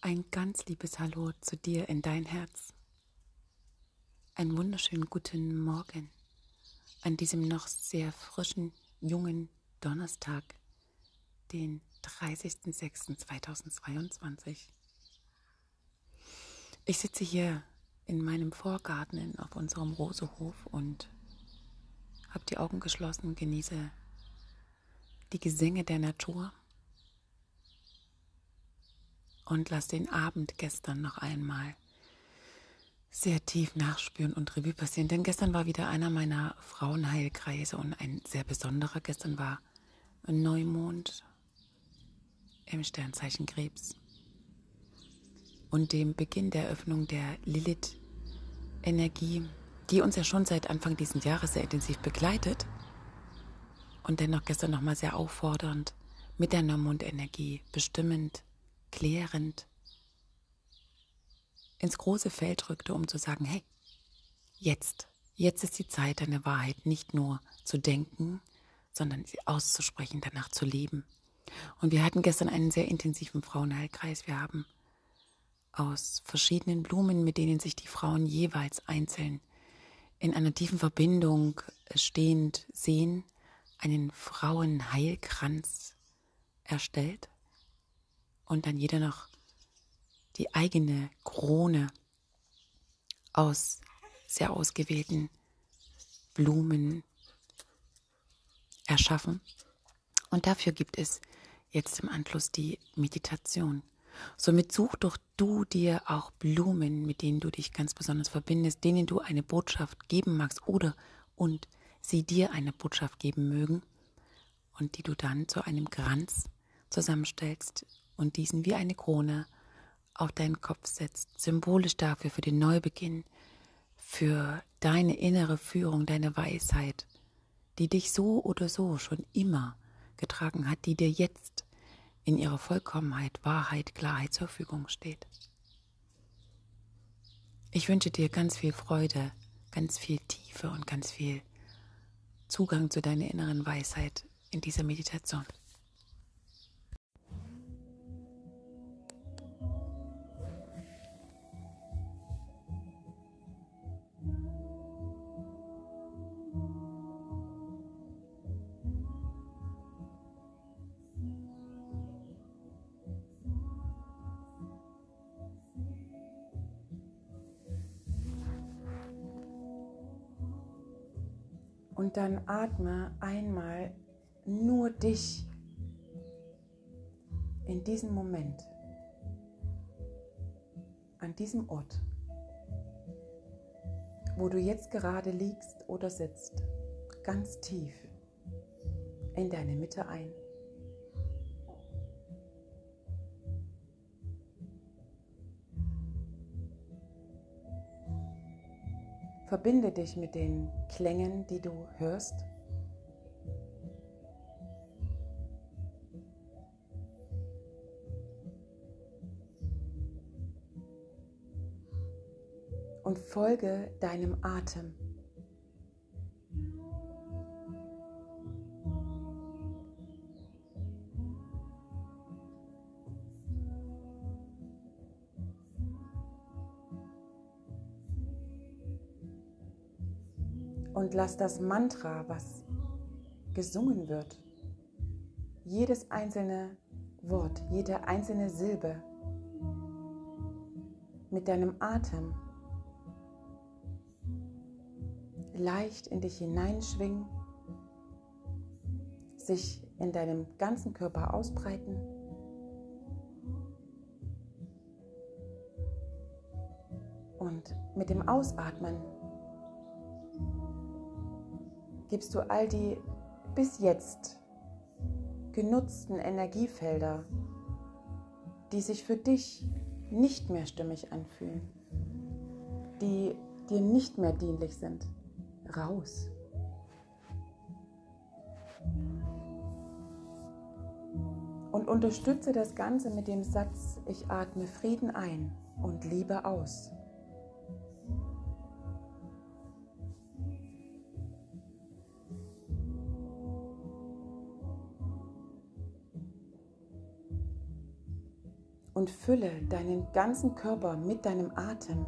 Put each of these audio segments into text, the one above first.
Ein ganz liebes Hallo zu dir in dein Herz. Einen wunderschönen guten Morgen an diesem noch sehr frischen, jungen Donnerstag, den 30.06.2022. Ich sitze hier in meinem Vorgarten auf unserem Rosehof und habe die Augen geschlossen, genieße die Gesänge der Natur und lass den Abend gestern noch einmal sehr tief nachspüren und Revue passieren. Denn gestern war wieder einer meiner Frauenheilkreise und ein sehr besonderer. Gestern war Neumond im Sternzeichen Krebs und dem Beginn der Öffnung der Lilith-Energie, die uns ja schon seit Anfang dieses Jahres sehr intensiv begleitet und dennoch gestern nochmal sehr auffordernd mit der Neumondenergie bestimmend klärend ins große Feld rückte, um zu sagen, hey, jetzt, jetzt ist die Zeit, deine Wahrheit nicht nur zu denken, sondern sie auszusprechen, danach zu leben. Und wir hatten gestern einen sehr intensiven Frauenheilkreis. Wir haben aus verschiedenen Blumen, mit denen sich die Frauen jeweils einzeln in einer tiefen Verbindung stehend sehen, einen Frauenheilkranz erstellt und dann jeder noch die eigene Krone aus sehr ausgewählten Blumen erschaffen. Und dafür gibt es jetzt im Anschluss die Meditation. Somit such doch du dir auch Blumen, mit denen du dich ganz besonders verbindest, denen du eine Botschaft geben magst oder und sie dir eine Botschaft geben mögen und die du dann zu einem Kranz zusammenstellst und diesen wie eine Krone auf deinen Kopf setzt, symbolisch dafür für den Neubeginn, für deine innere Führung, deine Weisheit, die dich so oder so schon immer getragen hat, die dir jetzt in ihrer Vollkommenheit, Wahrheit, Klarheit zur Verfügung steht. Ich wünsche dir ganz viel Freude, ganz viel Tiefe und ganz viel Zugang zu deiner inneren Weisheit in dieser Meditation. Und dann atme einmal nur dich in diesem Moment, an diesem Ort, wo du jetzt gerade liegst oder sitzt, ganz tief in deine Mitte ein. Verbinde dich mit den Klängen, die du hörst. Und folge deinem Atem. Und lass das Mantra, was gesungen wird, jedes einzelne Wort, jede einzelne Silbe mit deinem Atem leicht in dich hineinschwingen, sich in deinem ganzen Körper ausbreiten. Und mit dem Ausatmen gibst du all die bis jetzt genutzten Energiefelder, die sich für dich nicht mehr stimmig anfühlen, die dir nicht mehr dienlich sind, raus. Und unterstütze das Ganze mit dem Satz, ich atme Frieden ein und Liebe aus. Und fülle deinen ganzen Körper mit deinem Atem.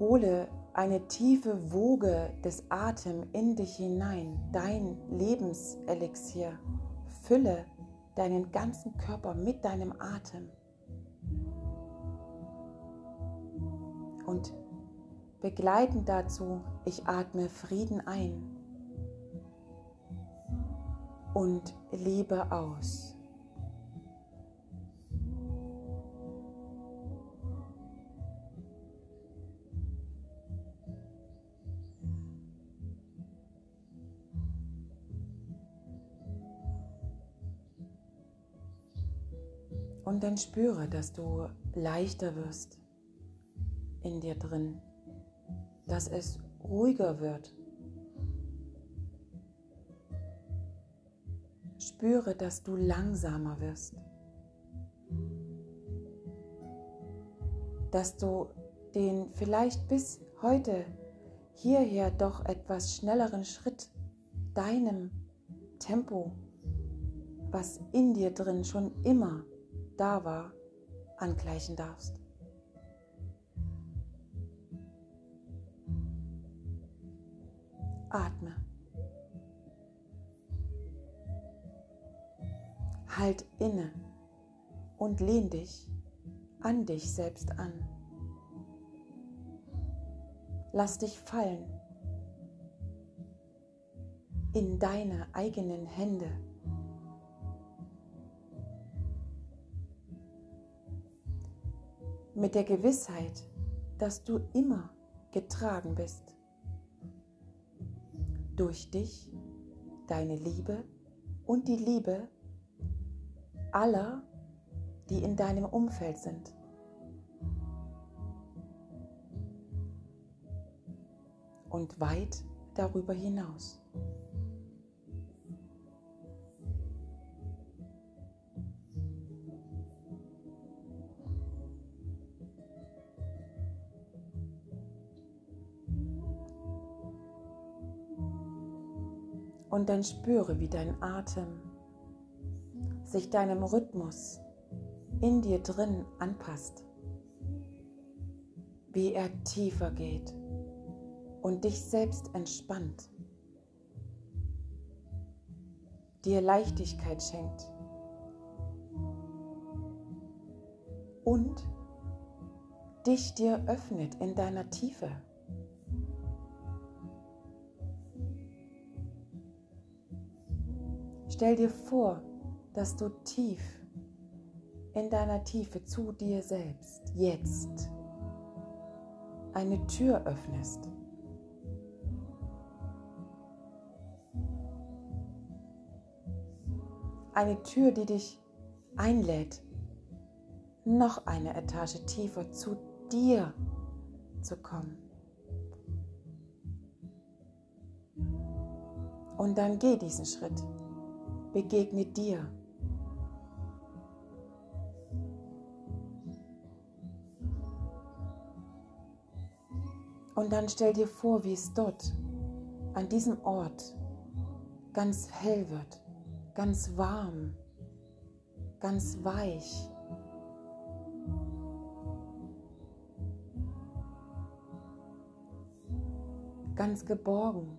Hole eine tiefe Woge des Atems in dich hinein, dein Lebenselixier. Fülle deinen ganzen Körper mit deinem Atem. Und begleitend dazu, ich atme Frieden ein und Liebe aus. Und dann spüre, dass du leichter wirst in dir drin, dass es ruhiger wird. Spüre, dass du langsamer wirst, dass du den vielleicht bis heute hierher doch etwas schnelleren Schritt deinem Tempo, was in dir drin schon immer da war, angleichen darfst. Atme. Halt inne und lehn dich an dich selbst an. Lass dich fallen in deine eigenen Hände. mit der Gewissheit, dass du immer getragen bist. Durch dich, deine Liebe und die Liebe aller, die in deinem Umfeld sind. Und weit darüber hinaus. Und dann spüre, wie dein Atem sich deinem Rhythmus in dir drin anpasst, wie er tiefer geht und dich selbst entspannt, dir Leichtigkeit schenkt und dich dir öffnet in deiner Tiefe. Stell dir vor, dass du tief in deiner Tiefe zu dir selbst jetzt eine Tür öffnest. Eine Tür, die dich einlädt, noch eine Etage tiefer zu dir zu kommen. Und dann geh diesen Schritt begegne dir. Und dann stell dir vor, wie es dort, an diesem Ort, ganz hell wird, ganz warm, ganz weich. Ganz geborgen.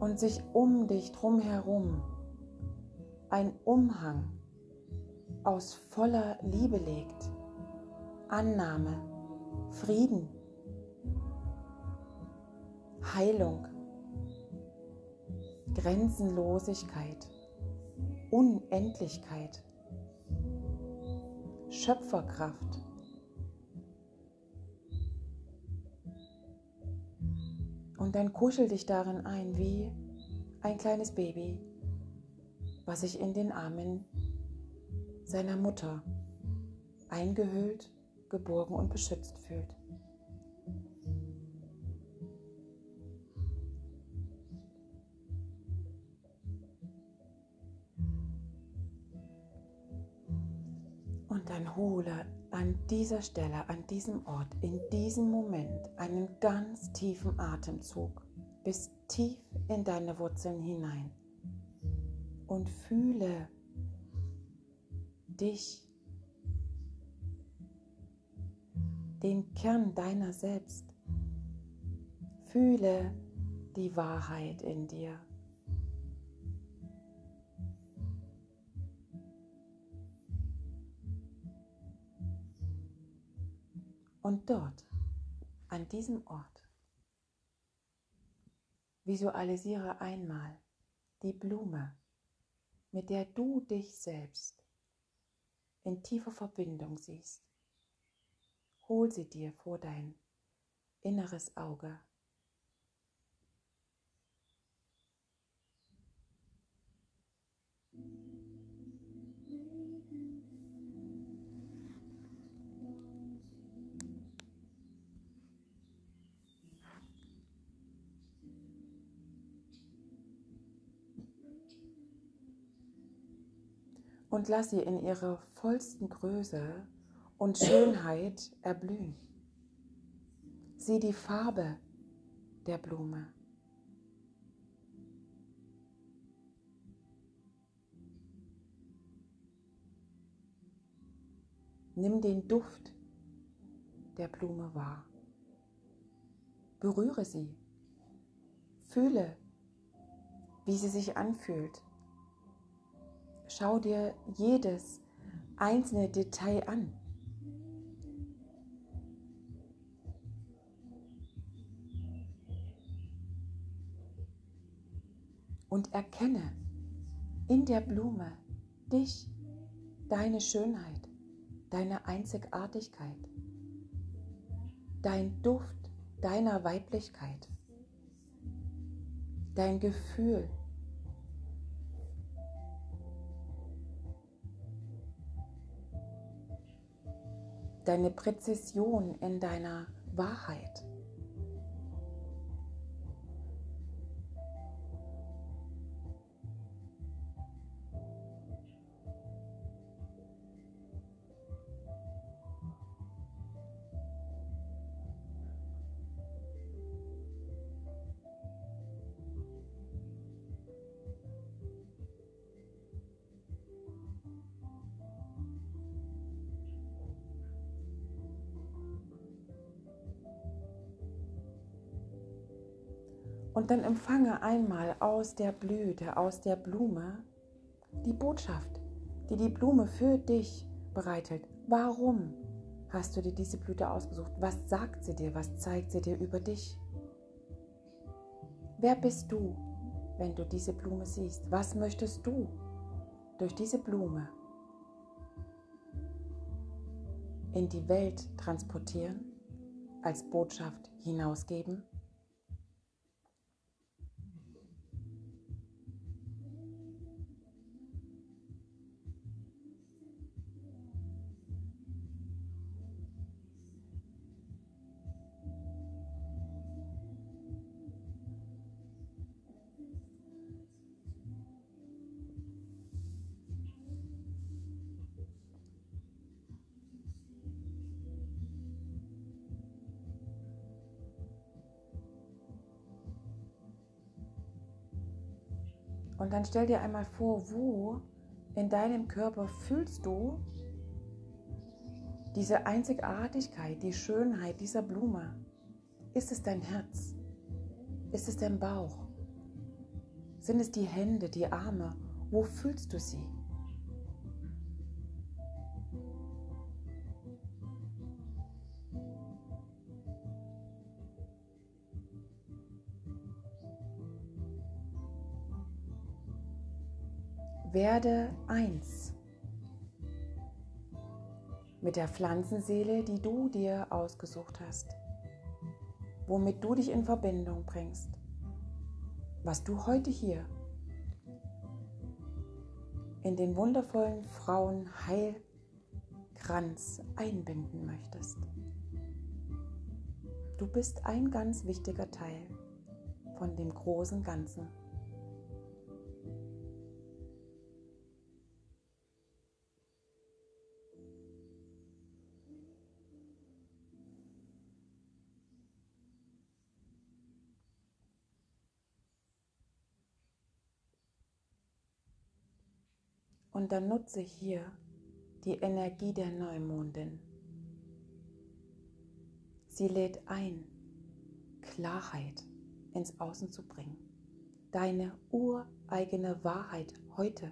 und sich um dich drumherum ein Umhang aus voller Liebe legt, Annahme, Frieden, Heilung, Grenzenlosigkeit, Unendlichkeit, Schöpferkraft. Und dann kuschel dich darin ein wie ein kleines Baby, was sich in den Armen seiner Mutter eingehüllt, geborgen und beschützt fühlt. Und dann hole an dieser Stelle, an diesem Ort, in diesem Moment einen ganz tiefen Atemzug bis tief in deine Wurzeln hinein und fühle dich, den Kern deiner selbst. Fühle die Wahrheit in dir. Und dort, an diesem Ort, visualisiere einmal die Blume, mit der du dich selbst in tiefer Verbindung siehst. Hol sie dir vor dein inneres Auge. Und lass sie in ihrer vollsten Größe und Schönheit erblühen. Sieh die Farbe der Blume. Nimm den Duft der Blume wahr. Berühre sie. Fühle, wie sie sich anfühlt. Schau dir jedes einzelne Detail an. Und erkenne in der Blume dich, deine Schönheit, deine Einzigartigkeit, dein Duft deiner Weiblichkeit, dein Gefühl deine Präzision in deiner Wahrheit. Und dann empfange einmal aus der Blüte, aus der Blume, die Botschaft, die die Blume für dich bereitet. Warum hast du dir diese Blüte ausgesucht? Was sagt sie dir? Was zeigt sie dir über dich? Wer bist du, wenn du diese Blume siehst? Was möchtest du durch diese Blume in die Welt transportieren, als Botschaft hinausgeben? Und dann stell dir einmal vor, wo in deinem Körper fühlst du diese Einzigartigkeit, die Schönheit dieser Blume? Ist es dein Herz? Ist es dein Bauch? Sind es die Hände, die Arme? Wo fühlst du sie? Werde eins mit der Pflanzenseele, die du dir ausgesucht hast, womit du dich in Verbindung bringst, was du heute hier in den wundervollen Frauenheilkranz einbinden möchtest. Du bist ein ganz wichtiger Teil von dem großen Ganzen. Und dann nutze hier die Energie der Neumondin. Sie lädt ein, Klarheit ins Außen zu bringen. Deine ureigene Wahrheit heute,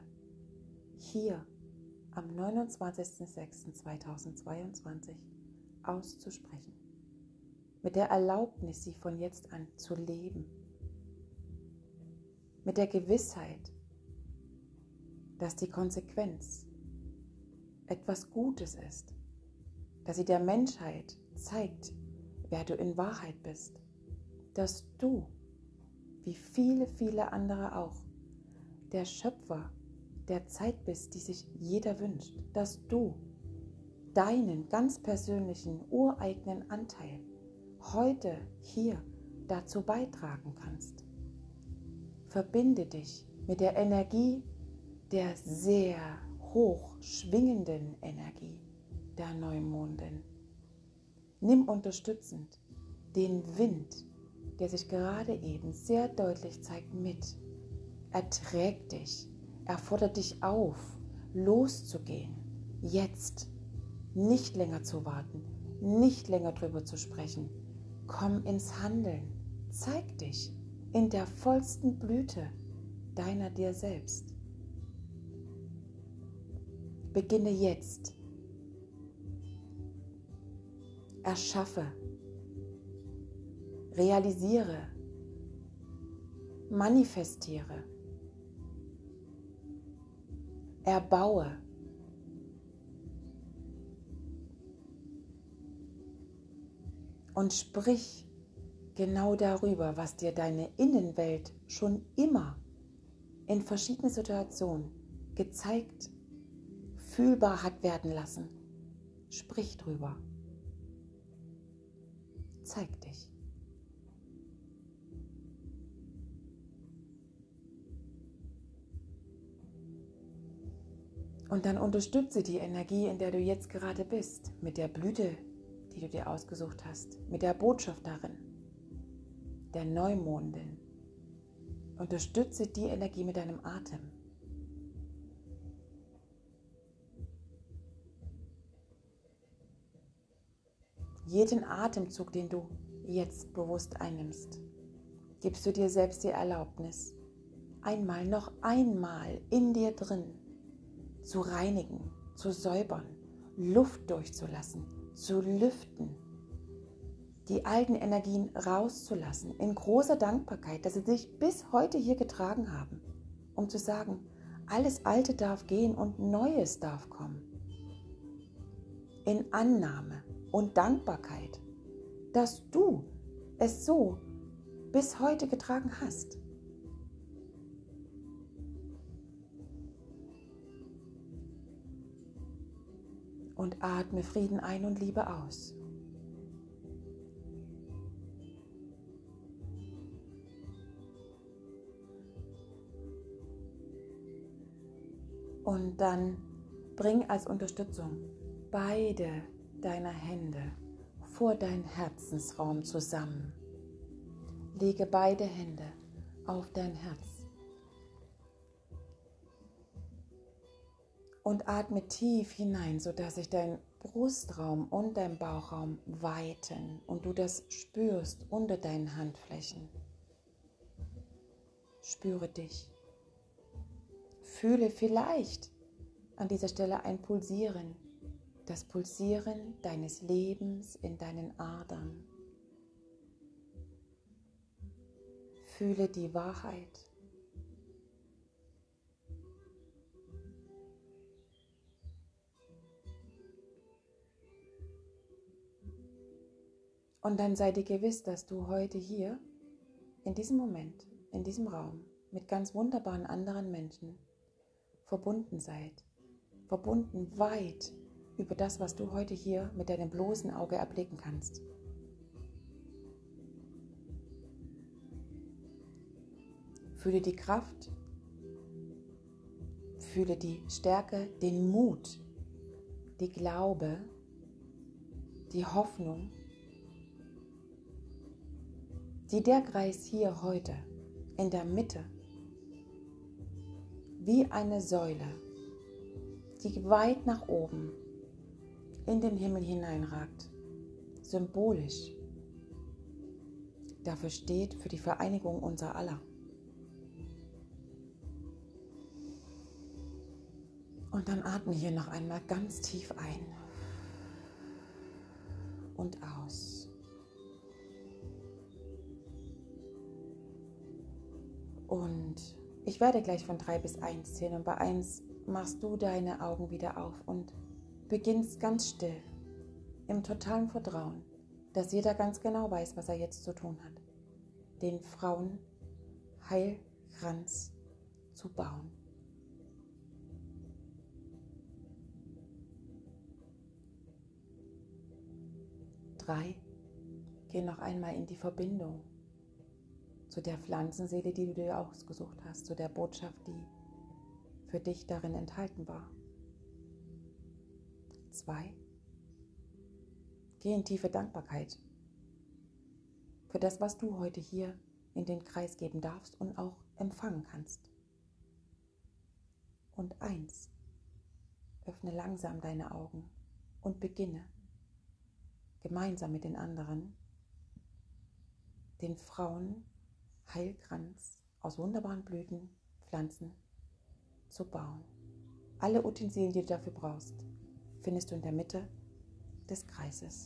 hier am 29.06.2022 auszusprechen. Mit der Erlaubnis, sie von jetzt an zu leben. Mit der Gewissheit, dass die Konsequenz etwas Gutes ist, dass sie der Menschheit zeigt, wer du in Wahrheit bist, dass du, wie viele, viele andere auch, der Schöpfer der Zeit bist, die sich jeder wünscht, dass du deinen ganz persönlichen, ureigenen Anteil heute hier dazu beitragen kannst. Verbinde dich mit der Energie der sehr hoch schwingenden Energie der Neumondin. Nimm unterstützend den Wind, der sich gerade eben sehr deutlich zeigt, mit. Er trägt dich, er fordert dich auf, loszugehen, jetzt, nicht länger zu warten, nicht länger drüber zu sprechen. Komm ins Handeln, zeig dich in der vollsten Blüte deiner dir selbst. Beginne jetzt. Erschaffe. Realisiere. Manifestiere. Erbaue. Und sprich genau darüber, was dir deine Innenwelt schon immer in verschiedenen Situationen gezeigt fühlbar hat werden lassen. Sprich drüber. Zeig dich. Und dann unterstütze die Energie, in der du jetzt gerade bist, mit der Blüte, die du dir ausgesucht hast, mit der Botschaft darin, der Neumondin. Unterstütze die Energie mit deinem Atem. Jeden Atemzug, den du jetzt bewusst einnimmst, gibst du dir selbst die Erlaubnis, einmal, noch einmal in dir drin zu reinigen, zu säubern, Luft durchzulassen, zu lüften, die alten Energien rauszulassen, in großer Dankbarkeit, dass sie sich bis heute hier getragen haben, um zu sagen, alles Alte darf gehen und Neues darf kommen. In Annahme, und Dankbarkeit, dass du es so bis heute getragen hast. Und atme Frieden ein und Liebe aus. Und dann bring als Unterstützung beide deiner Hände vor dein Herzensraum zusammen. Lege beide Hände auf dein Herz. Und atme tief hinein, sodass sich dein Brustraum und dein Bauchraum weiten und du das spürst unter deinen Handflächen. Spüre dich. Fühle vielleicht an dieser Stelle ein Pulsieren das Pulsieren deines Lebens in deinen Adern. Fühle die Wahrheit. Und dann sei dir gewiss, dass du heute hier, in diesem Moment, in diesem Raum, mit ganz wunderbaren anderen Menschen verbunden seid. Verbunden weit über das, was du heute hier mit deinem bloßen Auge erblicken kannst. Fühle die Kraft, fühle die Stärke, den Mut, die Glaube, die Hoffnung, die der Kreis hier heute in der Mitte wie eine Säule die weit nach oben in den Himmel hineinragt, symbolisch dafür steht, für die Vereinigung unser aller. Und dann atme hier noch einmal ganz tief ein und aus. Und ich werde gleich von drei bis eins zählen und bei eins machst du deine Augen wieder auf und beginnst ganz still, im totalen Vertrauen, dass jeder ganz genau weiß, was er jetzt zu tun hat, den Frauen Heilkranz zu bauen. drei, geh noch einmal in die Verbindung zu der Pflanzenseele, die du dir ausgesucht hast, zu der Botschaft, die für dich darin enthalten war. Zwei, geh in tiefe Dankbarkeit für das, was du heute hier in den Kreis geben darfst und auch empfangen kannst. Und eins, öffne langsam deine Augen und beginne gemeinsam mit den anderen den Frauen Heilkranz aus wunderbaren Blüten, Pflanzen zu bauen. Alle Utensilien, die du dafür brauchst, findest du in der Mitte des Kreises.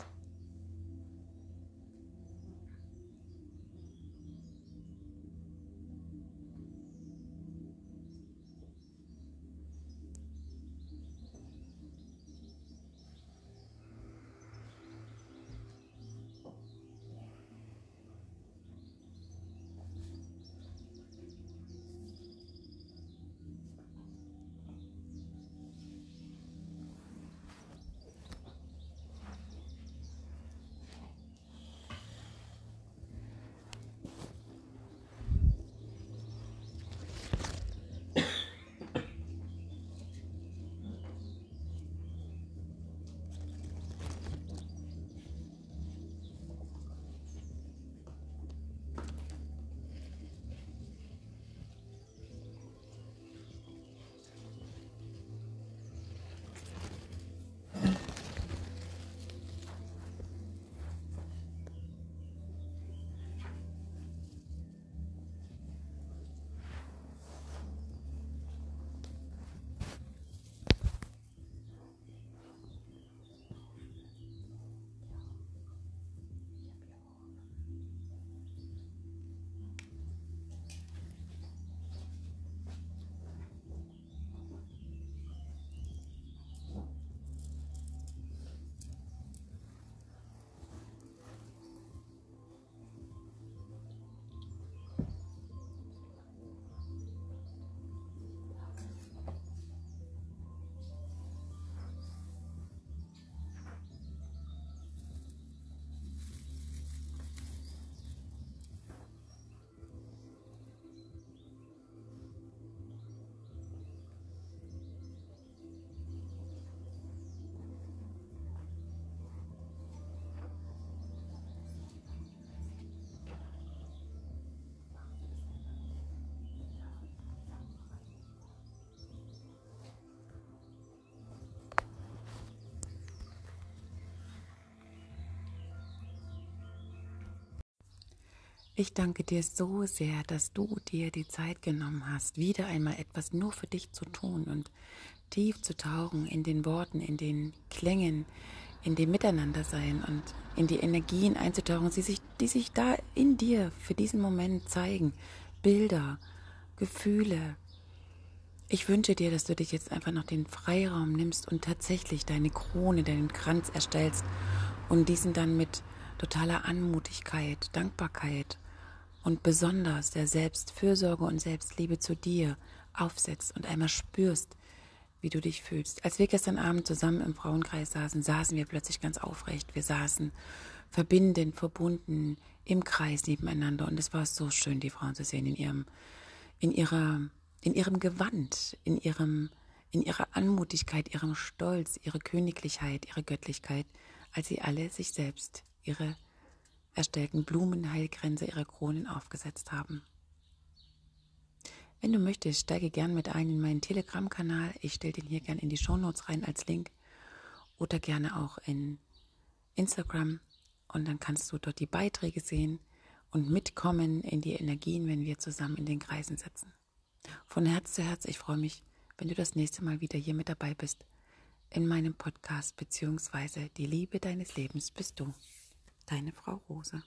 Ich danke dir so sehr, dass du dir die Zeit genommen hast, wieder einmal etwas nur für dich zu tun und tief zu tauchen in den Worten, in den Klängen, in dem Miteinandersein und in die Energien einzutauchen, die sich, die sich da in dir für diesen Moment zeigen. Bilder, Gefühle. Ich wünsche dir, dass du dich jetzt einfach noch den Freiraum nimmst und tatsächlich deine Krone, deinen Kranz erstellst und diesen dann mit totaler Anmutigkeit, Dankbarkeit und besonders der Selbstfürsorge und Selbstliebe zu dir aufsetzt und einmal spürst, wie du dich fühlst. Als wir gestern Abend zusammen im Frauenkreis saßen, saßen wir plötzlich ganz aufrecht. Wir saßen verbindend, verbunden im Kreis nebeneinander und es war so schön, die Frauen zu sehen in ihrem, in ihrer, in ihrem Gewand, in ihrem, in ihrer Anmutigkeit, ihrem Stolz, ihre Königlichkeit, ihre Göttlichkeit, als sie alle sich selbst ihre erstellten Blumenheilgrenze ihrer Kronen aufgesetzt haben. Wenn du möchtest, steige gern mit ein in meinen Telegram-Kanal. Ich stelle den hier gern in die Shownotes rein als Link oder gerne auch in Instagram und dann kannst du dort die Beiträge sehen und mitkommen in die Energien, wenn wir zusammen in den Kreisen sitzen. Von Herz zu Herz, ich freue mich, wenn du das nächste Mal wieder hier mit dabei bist in meinem Podcast beziehungsweise die Liebe deines Lebens bist du, deine Frau Rose.